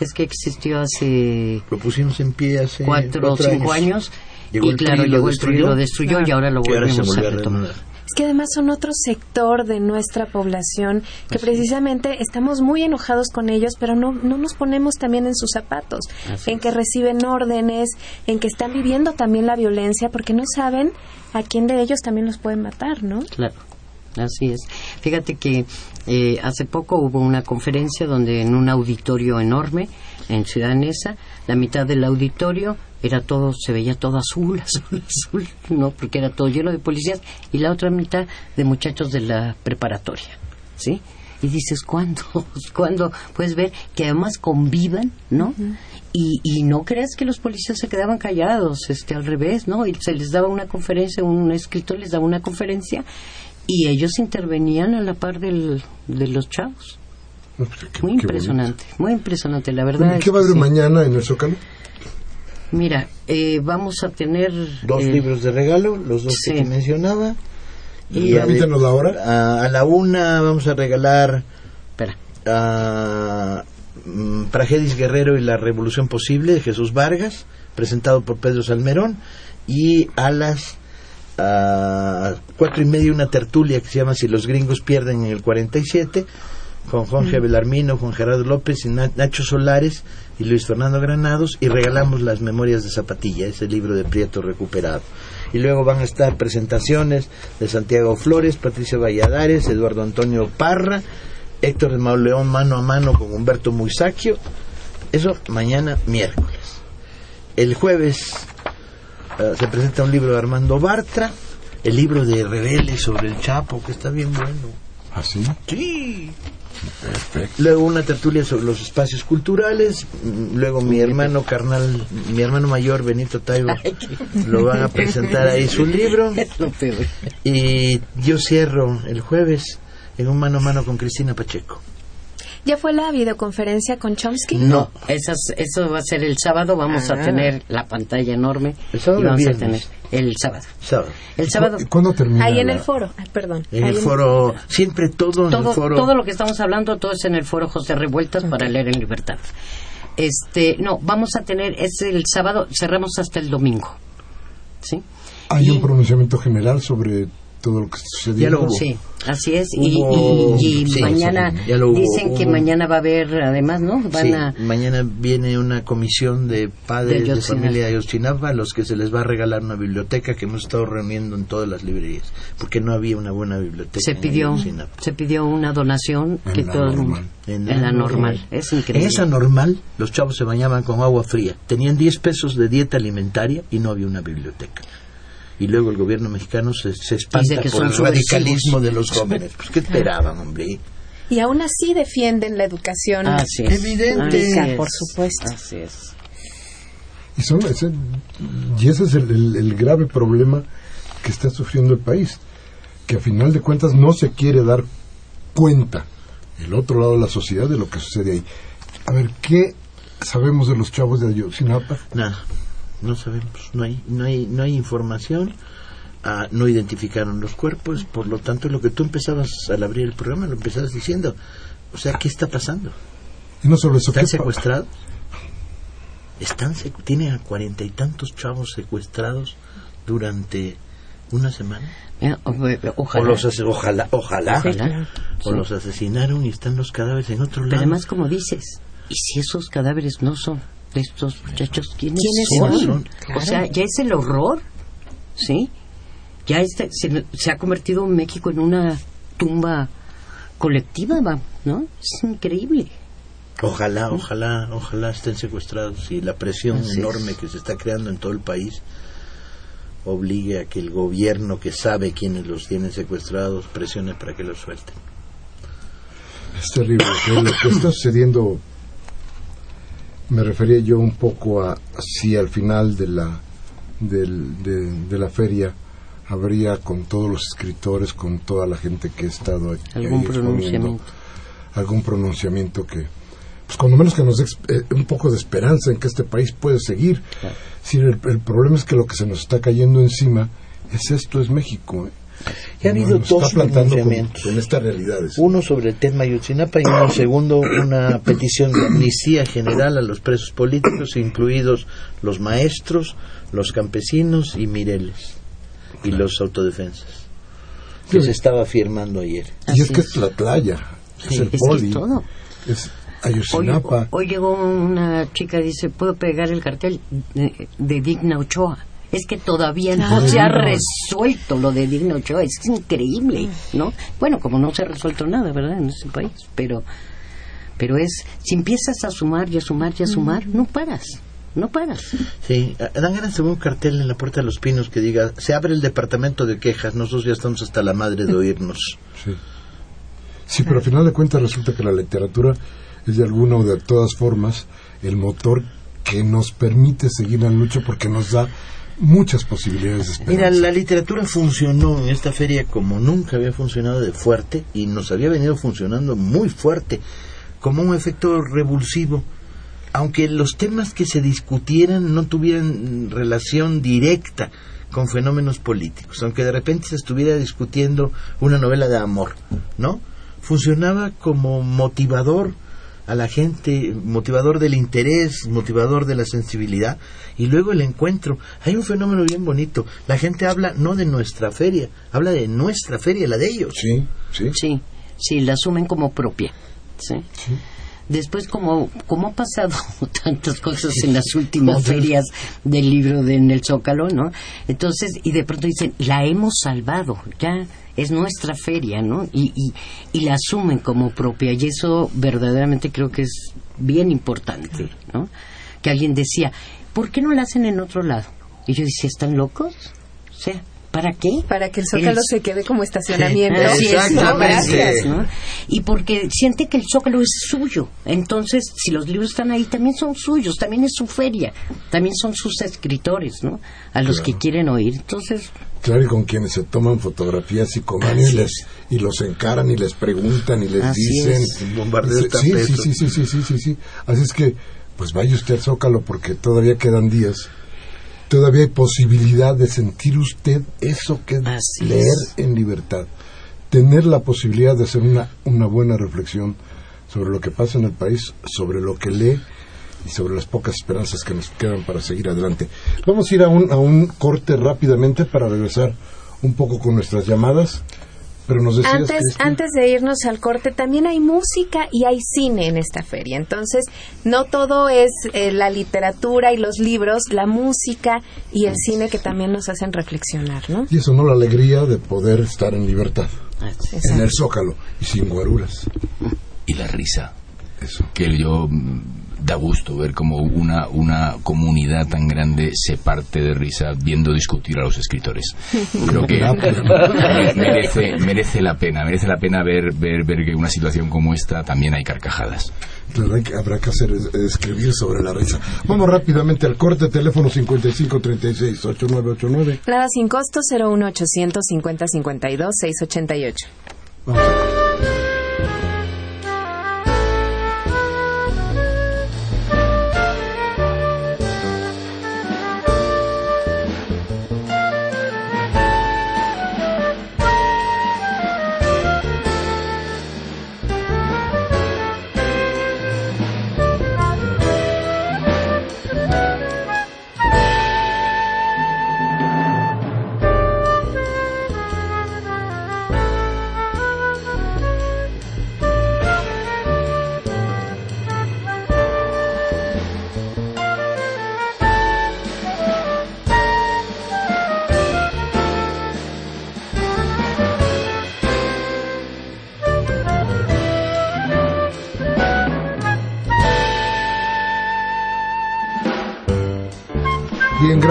Es que existió hace Lo pusimos en pie hace cuatro o cinco años, Llegó y el claro, PRI y lo llegó el y lo destruyó y ahora lo volvemos a retomar. Es que además son otro sector de nuestra población que precisamente estamos muy enojados con ellos, pero no, no nos ponemos también en sus zapatos, Así en es. que reciben órdenes, en que están viviendo también la violencia, porque no saben a quién de ellos también los pueden matar, ¿no? Claro, así es. Fíjate que eh, hace poco hubo una conferencia donde en un auditorio enorme en Ciudad Neza, la mitad del auditorio era todo, se veía todo azul, azul, azul, ¿no? Porque era todo lleno de policías y la otra mitad de muchachos de la preparatoria, ¿sí? Y dices, ¿cuándo? ¿Cuándo puedes ver que además convivan, ¿no? y, y no creas que los policías se quedaban callados, este, al revés, ¿no? Y se les daba una conferencia, un escritor les daba una conferencia y ellos intervenían a la par del, de los chavos. No, qué- Muy qué impresionante, muy impresionante, la verdad. ¿Qué va a haber sí. mañana en el Zócalo? Mira, eh, vamos a tener... Dos eh, libros de regalo, los dos sí. que te mencionaba. Y a, Permítanos la hora. a, a la una vamos a regalar Espera, a mm, Pragedis Guerrero y la Revolución Posible de Jesús Vargas, presentado por Pedro Salmerón, y a las ah, cuatro y media una tertulia que se llama Si los gringos pierden en el 47, con Jorge Belarmino, Juan Gerardo López y Na- Nacho Solares y Luis Fernando Granados, y regalamos las Memorias de Zapatilla, ese libro de Prieto recuperado. Y luego van a estar presentaciones de Santiago Flores, Patricia Valladares, Eduardo Antonio Parra, Héctor de Mauleón mano a mano con Humberto Muisacchio. Eso mañana miércoles. El jueves eh, se presenta un libro de Armando Bartra, el libro de Rebeldes sobre el Chapo, que está bien bueno. ¿Ah, sí? Sí. Perfecto. Luego una tertulia sobre los espacios culturales. Luego mi hermano carnal, mi hermano mayor Benito Taibo, lo van a presentar ahí su libro. Y yo cierro el jueves en un mano a mano con Cristina Pacheco. ¿Ya fue la videoconferencia con Chomsky? No. Esas, eso va a ser el sábado, vamos a Ah. tener la pantalla enorme. ¿El sábado y vamos a tener el sábado. Sábado. El sábado, ¿Y cuándo termina? Ahí en el foro. Ay, perdón. En el foro, siempre todo, en todo, el foro. todo lo que estamos hablando, todo es en el foro José Revueltas para leer en libertad. Este, no, vamos a tener, es el sábado, cerramos hasta el domingo. ¿Sí? Hay Y- un pronunciamiento general sobre todo lo que sucedió. Ya lo hubo. Sí, así es. Y, Hubo- y- y sí, mañana sí, sí, ya lo hubo, dicen que hubo. mañana va a haber, además, ¿no? Van Sí, a. mañana viene una comisión de padres De familia de Ayotzinapa a los que se les va a regalar una biblioteca que hemos estado reuniendo en todas las librerías, porque no había una buena biblioteca. Se en pidió, se pidió una donación En que la todo el mundo- normal. en la normal. Es En increíble. esa normal, los chavos se bañaban con agua fría. Tenían 10 pesos de dieta alimentaria y no había una biblioteca. Y luego el gobierno mexicano se, se espanta Dice que por son el radicalismo de los jóvenes. Pues, ¿qué esperaban, hombre? Y aún así defienden la educación Así es. Evidente. Así pública, es. por supuesto. Así es. Y, son, ese, y ese es el, el- el grave problema que está sufriendo el país, que a final de cuentas no se quiere dar cuenta el otro lado de la sociedad de lo que sucede ahí. A ver, ¿qué sabemos de los chavos de Ayotzinapa? Nada. no sabemos, no hay, no hay, no hay información, ah, no identificaron los cuerpos, por lo tanto lo que tú empezabas al abrir el programa lo empezabas diciendo, o sea, ¿qué está pasando? Y no solo eso, ¿Están ¿qué pa- secuestrados? Están secu- tiene a cuarenta y tantos chavos secuestrados durante una semana. O- Ojalá. O los ojalá, ojalá, Ojalá. o Sí. los asesinaron y están los cadáveres en otro Pero lado. además, como dices, ¿y si esos cadáveres no son estos muchachos? ¿Quiénes, ¿Quiénes son? son? O sea, ya es el horror, ¿sí? Ya este, se, se ha convertido México en una tumba colectiva, va, ¿no? Es increíble. Ojalá, ojalá, ojalá estén secuestrados y la presión Así es. enorme que se está creando en todo el país obligue a que el gobierno que sabe quiénes los tienen secuestrados presione para que los suelten. Es terrible. que lo que está sucediendo, me refería yo un poco a si al final de la, del- de, de la feria habría con todos los escritores, con toda la gente que ha estado ahí Algún pronunciamiento. algún pronunciamiento que, pues cuando menos que nos dé eh, un poco de esperanza en que este país puede seguir. Si el, el problema es que lo que se nos está cayendo encima es esto, es México. ¿eh? Y ha habido dos plantando con, pronunciamientos. con estas realidades. Uno sobre el tema Ayotzinapa y uno segundo una petición de amnistía general a los presos políticos, incluidos los maestros, los campesinos y Mireles y los autodefensas que Sí. se estaba firmando ayer. Y es que es. es Tlatlaya, es el es que poli, es todo. es Hoy, Ayotzinapa. hoy llegó una chica y dice, ¿puedo pegar el cartel de, de Digna Ochoa? Es que todavía no se ha resuelto lo de Digna Ochoa, es increíble, ¿no? Bueno, como no se ha resuelto nada, ¿verdad? En ese país, pero, pero es, si empiezas a sumar y a sumar y a sumar, no paras, no paras. Sí, dan ganas de un cartel en la Puerta de los Pinos que diga, se abre el departamento de quejas, nosotros ya estamos hasta la madre de oírnos. Sí. Sí, pero al final de cuentas resulta que la literatura es de alguna o de todas formas el motor que nos permite seguir la lucha porque nos da muchas posibilidades de esperanza. Mira, la literatura funcionó en esta feria como nunca había funcionado de fuerte y nos había venido funcionando muy fuerte, como un efecto revulsivo. Aunque los temas que se discutieran no tuvieran relación directa con fenómenos políticos, aunque de repente se estuviera discutiendo una novela de amor, ¿no? Funcionaba como motivador a la gente, motivador del interés, motivador de la sensibilidad, y luego el encuentro. Hay un fenómeno bien bonito. La gente habla no de nuestra feria, habla de nuestra feria, la de ellos. Sí, sí. Sí, sí, la asumen como propia, ¿sí? Después, como, como ha pasado tantas cosas en las últimas ferias del libro de, en el Zócalo, ¿no? Entonces, y de pronto dicen, la hemos salvado, ya es nuestra feria, ¿no? Y, y, y la asumen como propia, y eso verdaderamente creo que es bien importante, ¿no? Que alguien decía, ¿por qué no la hacen en otro lado? Y yo decía, ¿están locos? O sea, ¿para qué? Para que el Zócalo El- se quede como estacionamiento. Exactamente. Gracias, ¿no? Y porque siente que el Zócalo es suyo. Entonces, si los libros están ahí, también son suyos, también es su feria, también son sus escritores, ¿no? A los que quieren oír. Entonces, Claro, y con quienes se toman fotografías y con Así y, les, es. y los encaran y les preguntan y les Así dicen. Sí, sí, sí, sí, sí, sí, sí, sí. Así es que, pues vaya usted al Zócalo porque todavía quedan días. Todavía hay posibilidad de sentir usted eso que es Así leer es. en libertad. Tener la posibilidad de hacer una, una buena reflexión sobre lo que pasa en el país, sobre lo que lee y sobre las pocas esperanzas que nos quedan para seguir adelante. Vamos a ir a un, a un corte rápidamente para regresar un poco con nuestras llamadas. Pero nos decías, Antes, antes de irnos al corte, también hay música y hay cine en esta feria. Entonces, no todo es eh, la literatura y los libros, la música y el cine que también nos hacen reflexionar, ¿no? Y eso no la alegría de poder estar en libertad, en el zócalo y sin guaruras. Y la risa. Eso. que yo da gusto ver como una, una comunidad tan grande se parte de risa viendo discutir a los escritores. Creo que me- merece, merece la pena, merece la pena ver, ver, ver que en una situación como esta también hay carcajadas. Claro, hay que- habrá que hacer es- escribir sobre la risa. Vamos rápidamente al corte, teléfono 5536-8989. Nada sin costo, 01800 50 52 688. Vamos.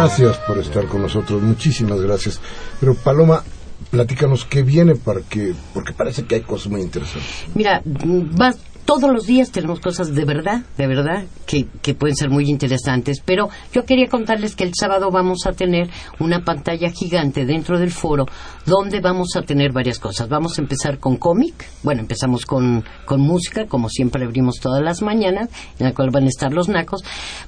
Gracias por estar con nosotros, muchísimas gracias. Pero Paloma, platícanos qué viene para que, porque parece que hay cosas muy interesantes. Mira, va, todos los días tenemos cosas de verdad, de verdad, que, pueden ser muy interesantes. Pero yo quería contarles que el sábado vamos a tener una pantalla gigante dentro del foro donde vamos a tener varias cosas. Vamos a empezar con cómic. Bueno, empezamos con, con música, como siempre abrimos todas las mañanas, en la cual van a estar los nacos.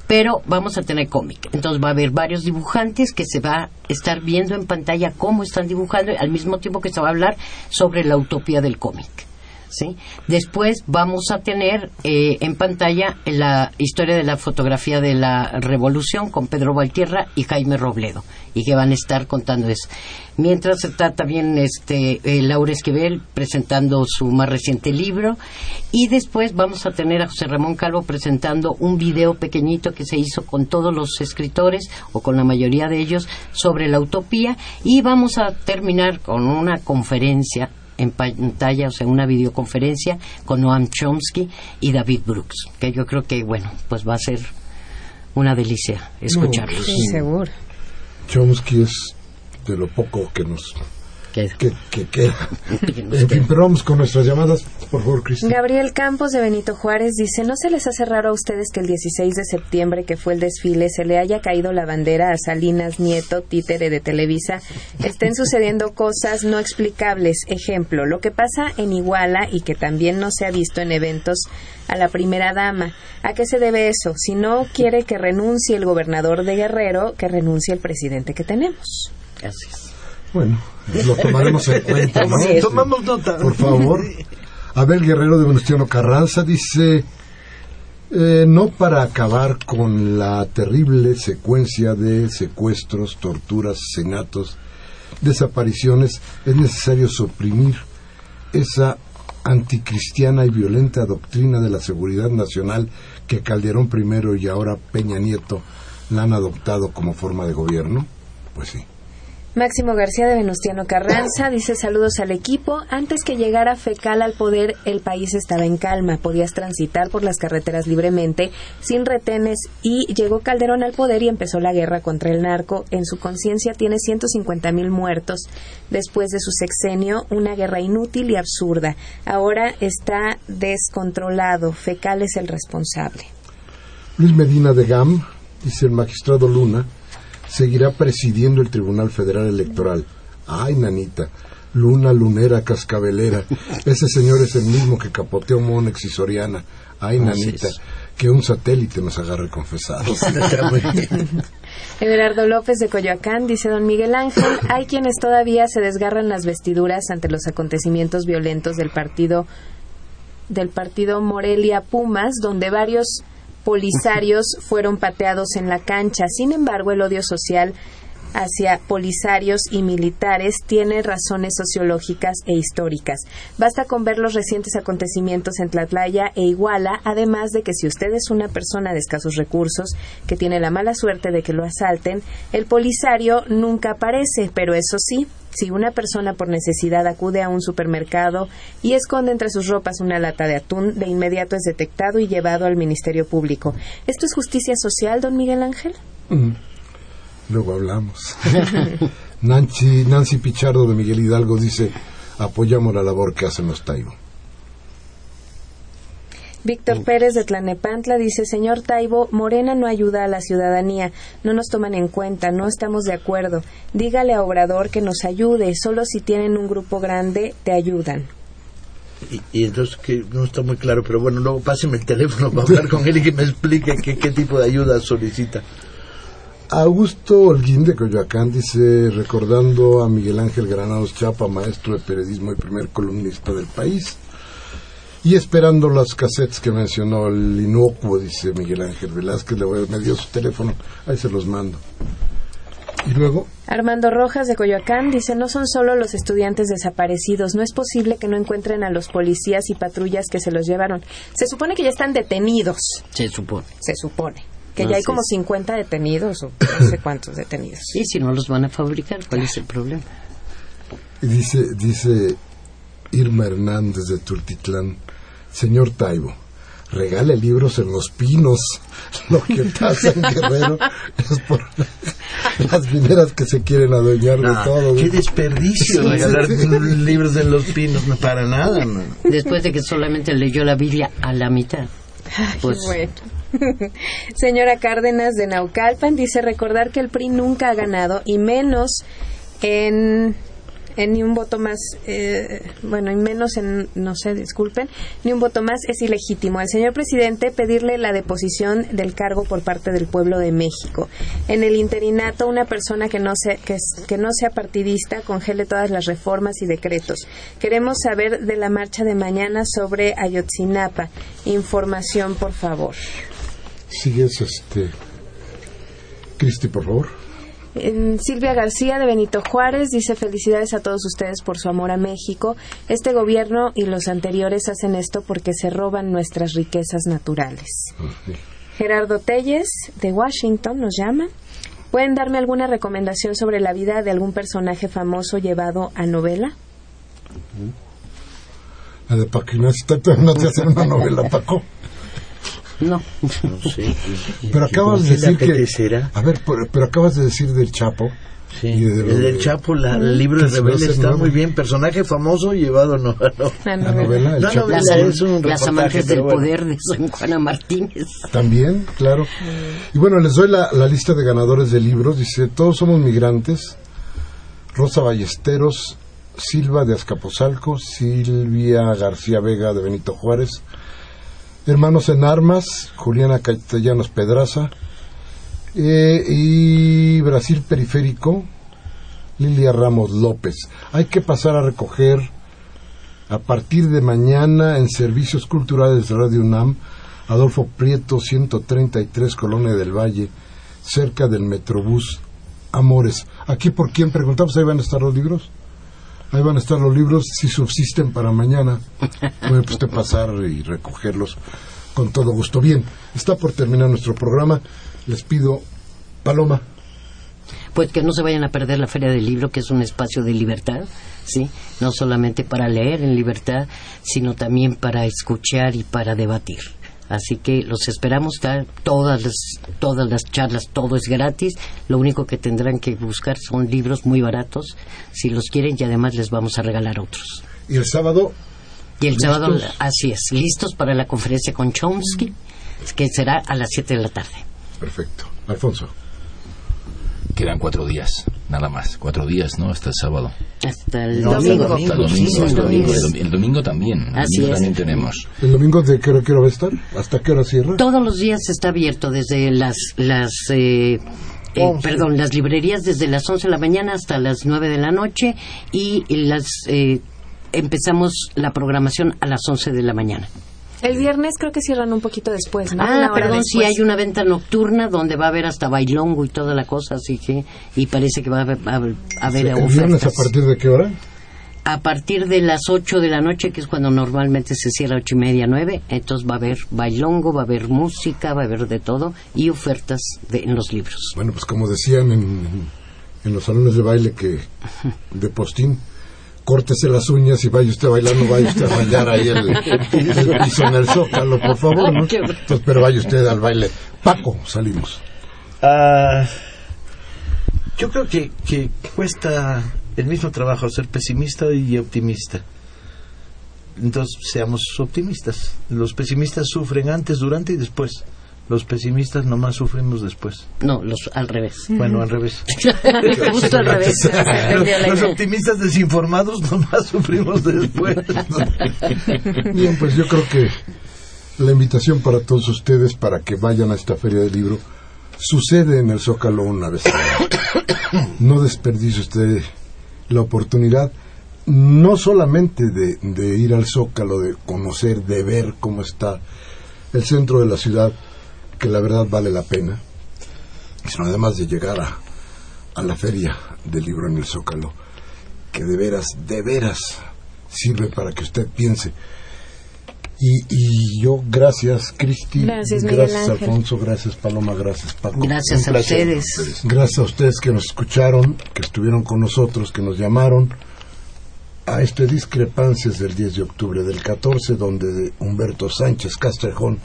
Pero vamos a tener cómic. Entonces va a haber varios dibujantes que se va a estar viendo en pantalla cómo están dibujando, al mismo tiempo que se va a hablar sobre la utopía del cómic. ¿Sí? Después vamos a tener eh, en pantalla la historia de la fotografía de la revolución con Pedro Valtierra y Jaime Robledo y que van a estar contando eso. Mientras está también este eh, Laura Esquivel presentando su más reciente libro y después vamos a tener a José Ramón Calvo presentando un video pequeñito que se hizo con todos los escritores o con la mayoría de ellos sobre la utopía y vamos a terminar con una conferencia en pantalla, o sea, una videoconferencia con Noam Chomsky y David Brooks, que yo creo que, bueno, pues va a ser una delicia escucharlos. Sí, seguro. Chomsky es de lo poco que nos Que- que, que vamos con nuestras llamadas, por favor, Cristi. Gabriel Campos de Benito Juárez dice, ¿no se les hace raro a ustedes que el 16 de septiembre, que fue el desfile, se le haya caído la bandera a Salinas Nieto, títere de Televisa? Estén sucediendo cosas no explicables. Ejemplo, lo que pasa en Iguala y que también no se ha visto en eventos a la primera dama. ¿A qué se debe eso? Si no quiere que renuncie el gobernador de Guerrero, que renuncie el presidente que tenemos. Gracias. Bueno, lo tomaremos en cuenta, ¿no? Es. Tomamos nota. Por favor. Abel Guerrero de Venustiano Carranza dice, eh, no para acabar con la terrible secuencia de secuestros, torturas, asesinatos, desapariciones, es necesario suprimir esa anticristiana y violenta doctrina de la seguridad nacional que Calderón primero y ahora Peña Nieto la han adoptado como forma de gobierno. Pues sí. Máximo García de Venustiano Carranza dice saludos al equipo. Antes que llegara Fecal al poder, el país estaba en calma. Podías transitar por las carreteras libremente, sin retenes, y llegó Calderón al poder y empezó la guerra contra el narco. En su conciencia tiene 150 mil muertos. Después de su sexenio, una guerra inútil y absurda. Ahora está descontrolado. Fecal es el responsable. Luis Medina de GAM, dice el magistrado Luna, seguirá presidiendo el Tribunal Federal Electoral. Ay, nanita, luna lunera cascabelera. Ese señor es el mismo que capoteó Monex y Soriana. Ay, nanita, es. que un satélite nos agarre confesados. Everardo López de Coyoacán dice don Miguel Ángel, hay quienes todavía se desgarran las vestiduras ante los acontecimientos violentos del partido del partido Morelia Pumas, donde varios polisarios fueron pateados en la cancha. Sin embargo, el odio social hacia polisarios y militares tiene razones sociológicas e históricas. Basta con ver los recientes acontecimientos en Tlatlaya e Iguala, además de que si usted es una persona de escasos recursos que tiene la mala suerte de que lo asalten, el polisario nunca aparece, pero eso sí, si una persona por necesidad acude a un supermercado y esconde entre sus ropas una lata de atún, de inmediato es detectado y llevado al Ministerio Público. ¿Esto es justicia social, don Miguel Ángel? Mm. Luego hablamos. Nancy, Nancy Pichardo de Miguel Hidalgo dice, apoyamos la labor que hacen los Taibo. Víctor Pérez de Tlanepantla dice, señor Taibo, Morena no ayuda a la ciudadanía, no nos toman en cuenta, no estamos de acuerdo. Dígale a Obrador que nos ayude, solo si tienen un grupo grande te ayudan. Y, y entonces que no está muy claro, pero bueno, luego páseme el teléfono para hablar con él y que me explique qué, qué tipo de ayuda solicita. Augusto Holguín de Coyoacán dice, recordando a Miguel Ángel Granados Chapa, maestro de periodismo y primer columnista del país, y esperando las cassettes que mencionó el inocuo, dice Miguel Ángel Velázquez, le voy, me dio su teléfono, ahí se los mando. Y luego, Armando Rojas de Coyoacán dice, no son solo los estudiantes desaparecidos, no es posible que no encuentren a los policías y patrullas que se los llevaron. Se supone que ya están detenidos, Se supone. se supone. Que ya hay como es. 50 detenidos o no sé cuántos detenidos. Y si no los van a fabricar, ¿cuál es el problema? y dice, dice Irma Hernández de Tultitlán, señor Taibo, regale libros en los pinos. Lo que pasa en Guerrero es por, las mineras que se quieren adueñar de No, todo. qué güey. desperdicio regalar libros de los pinos, no, para nada. no. Después de que solamente leyó la Biblia a la mitad. Pues, Bueno. Señora Cárdenas de Naucalpan dice recordar que el PRI nunca ha ganado y menos en en ni un voto más, eh, bueno, y menos en, no sé, disculpen, ni un voto más es ilegítimo. Al señor presidente pedirle la deposición del cargo por parte del pueblo de México. En el interinato, una persona que no, sea, que no sea partidista congele todas las reformas y decretos. Queremos saber de la marcha de mañana sobre Ayotzinapa. Información, por favor. Sigues, este. Cristi, por favor. Silvia García de Benito Juárez dice felicidades a todos ustedes por su amor a México. Este gobierno y los anteriores hacen esto porque se roban nuestras riquezas naturales. Gerardo Telles de Washington nos llama. ¿Pueden darme alguna recomendación sobre la vida de algún personaje famoso llevado a novela? La de Paco Ignacio, ¿todavía no te hacen una novela, Paco? No. No sé. Pero acabas de ¿Qué le decir que. apetecerá? A ver, pero, pero acabas de decir del Chapo. Sí, y de lo el del de- Chapo, la- el libro de Rebelde está nuevo. muy bien. Personaje famoso llevado no, no. La La novela, el No, Chapo. novela, Las, es un las amantes del bueno. poder de San Juana Martínez. También, claro. Y bueno, les doy la, la lista de ganadores de libros. Dice, todos somos migrantes. Rosa Ballesteros, Silva de Azcapotzalco, Silvia García Vega de Benito Juárez, Hermanos en Armas, Juliana Castellanos Pedraza, eh, y Brasil Periférico, Lilia Ramos López. Hay que pasar a recoger a partir de mañana en Servicios Culturales de Radio UNAM, Adolfo Prieto, 133, Colonia del Valle, cerca del Metrobús Amores. ¿Aquí por quién preguntamos? ¿Ahí van a estar los libros? Ahí van a estar los libros, si subsisten para mañana. Puede usted pasar y recogerlos con todo gusto. Bien, está por terminar nuestro programa. Les pido, Paloma, Pues que no se vayan a perder la Feria del Libro, que es un espacio de libertad, ¿sí? No solamente para leer en libertad, sino también para escuchar y para debatir. Así que los esperamos, todas las, todas las charlas, todo es gratis. Lo único que tendrán que buscar son libros muy baratos, si los quieren, y además les vamos a regalar otros. y el sábado, Y el ¿Listos? sábado, así es, listos para la conferencia con Chomsky, que será a las 7 de la tarde. perfecto. Alfonso. Quedan cuatro días, nada más. Cuatro días, ¿no? Hasta el sábado. Hasta el No, domingo. hasta el domingo. sí, hasta el domingo. El, dom- el domingo también. El Así domingo es. también tenemos. ¿El domingo de qué hora, qué hora va a estar? ¿Hasta qué hora cierra? Todos los días está abierto desde las las eh, eh, Once. perdón las librerías desde las 11 de la mañana hasta las 9 de la noche y las eh, empezamos la programación a las 11 de la mañana. El viernes creo que cierran un poquito después, ¿no? Ah, perdón, sí después. hay una venta nocturna donde va a haber hasta bailongo y toda la cosa, así que y parece que va a haber, a haber- a haber ¿El viernes a ofertas. partir de qué hora? A partir de las 8 de la noche, que es cuando normalmente se cierra ocho y media, 9, entonces va a haber bailongo, va a haber música, va a haber de todo y ofertas de, en los libros. Bueno, pues como decían en, en los salones de baile que de postín, córtese las uñas y vaya usted a bailar, no vaya usted a bailar ahí el, el piso en el zócalo, por favor. Entonces, pero vaya usted al baile. Paco, salimos. Ah, yo creo que, que cuesta el mismo trabajo ser pesimista y optimista. Entonces, seamos optimistas. Los pesimistas sufren antes, durante y después. Los pesimistas nomás sufrimos después. No, los al revés. Bueno, al revés. Justo al revés. Los optimistas desinformados nomás sufrimos después. Bien, pues yo creo que la invitación para todos ustedes para que vayan a esta feria del libro sucede en el Zócalo una vez. al año. No desperdicie usted la oportunidad no solamente de, de ir al Zócalo, de conocer, de ver cómo está el centro de la ciudad, que la verdad vale la pena, sino además de llegar a, a la feria del libro en el Zócalo, que de veras, de veras sirve para que usted piense. Y, y yo, gracias, Cristi, Gracias. Alfonso, gracias, Paloma, gracias, Paco. Gracias a ustedes. Gracias a ustedes que nos escucharon, que estuvieron con nosotros, que nos llamaron a este Discrepancias del 10 de octubre del 14, donde Humberto Sánchez Castrejón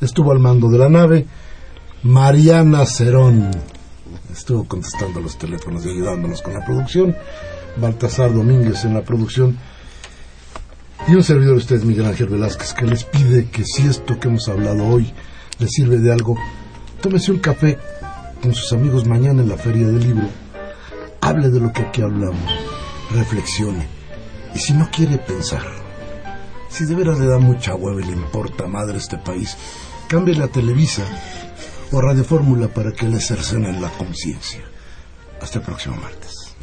estuvo al mando de la nave, Mariana Cerón estuvo contestando los teléfonos y ayudándonos con la producción. Baltasar Domínguez en la producción. Y un servidor de ustedes, Miguel Ángel Velázquez, que les pide que si esto que hemos hablado hoy les sirve de algo, tómese un café con sus amigos mañana en la Feria del Libro. Hable de lo que aquí hablamos, reflexione. Y si no quiere pensar, si de veras le da mucha hueva y le importa madre este país, cambie la Televisa o Radio Fórmula para que le cercenen la conciencia. Hasta el próximo martes.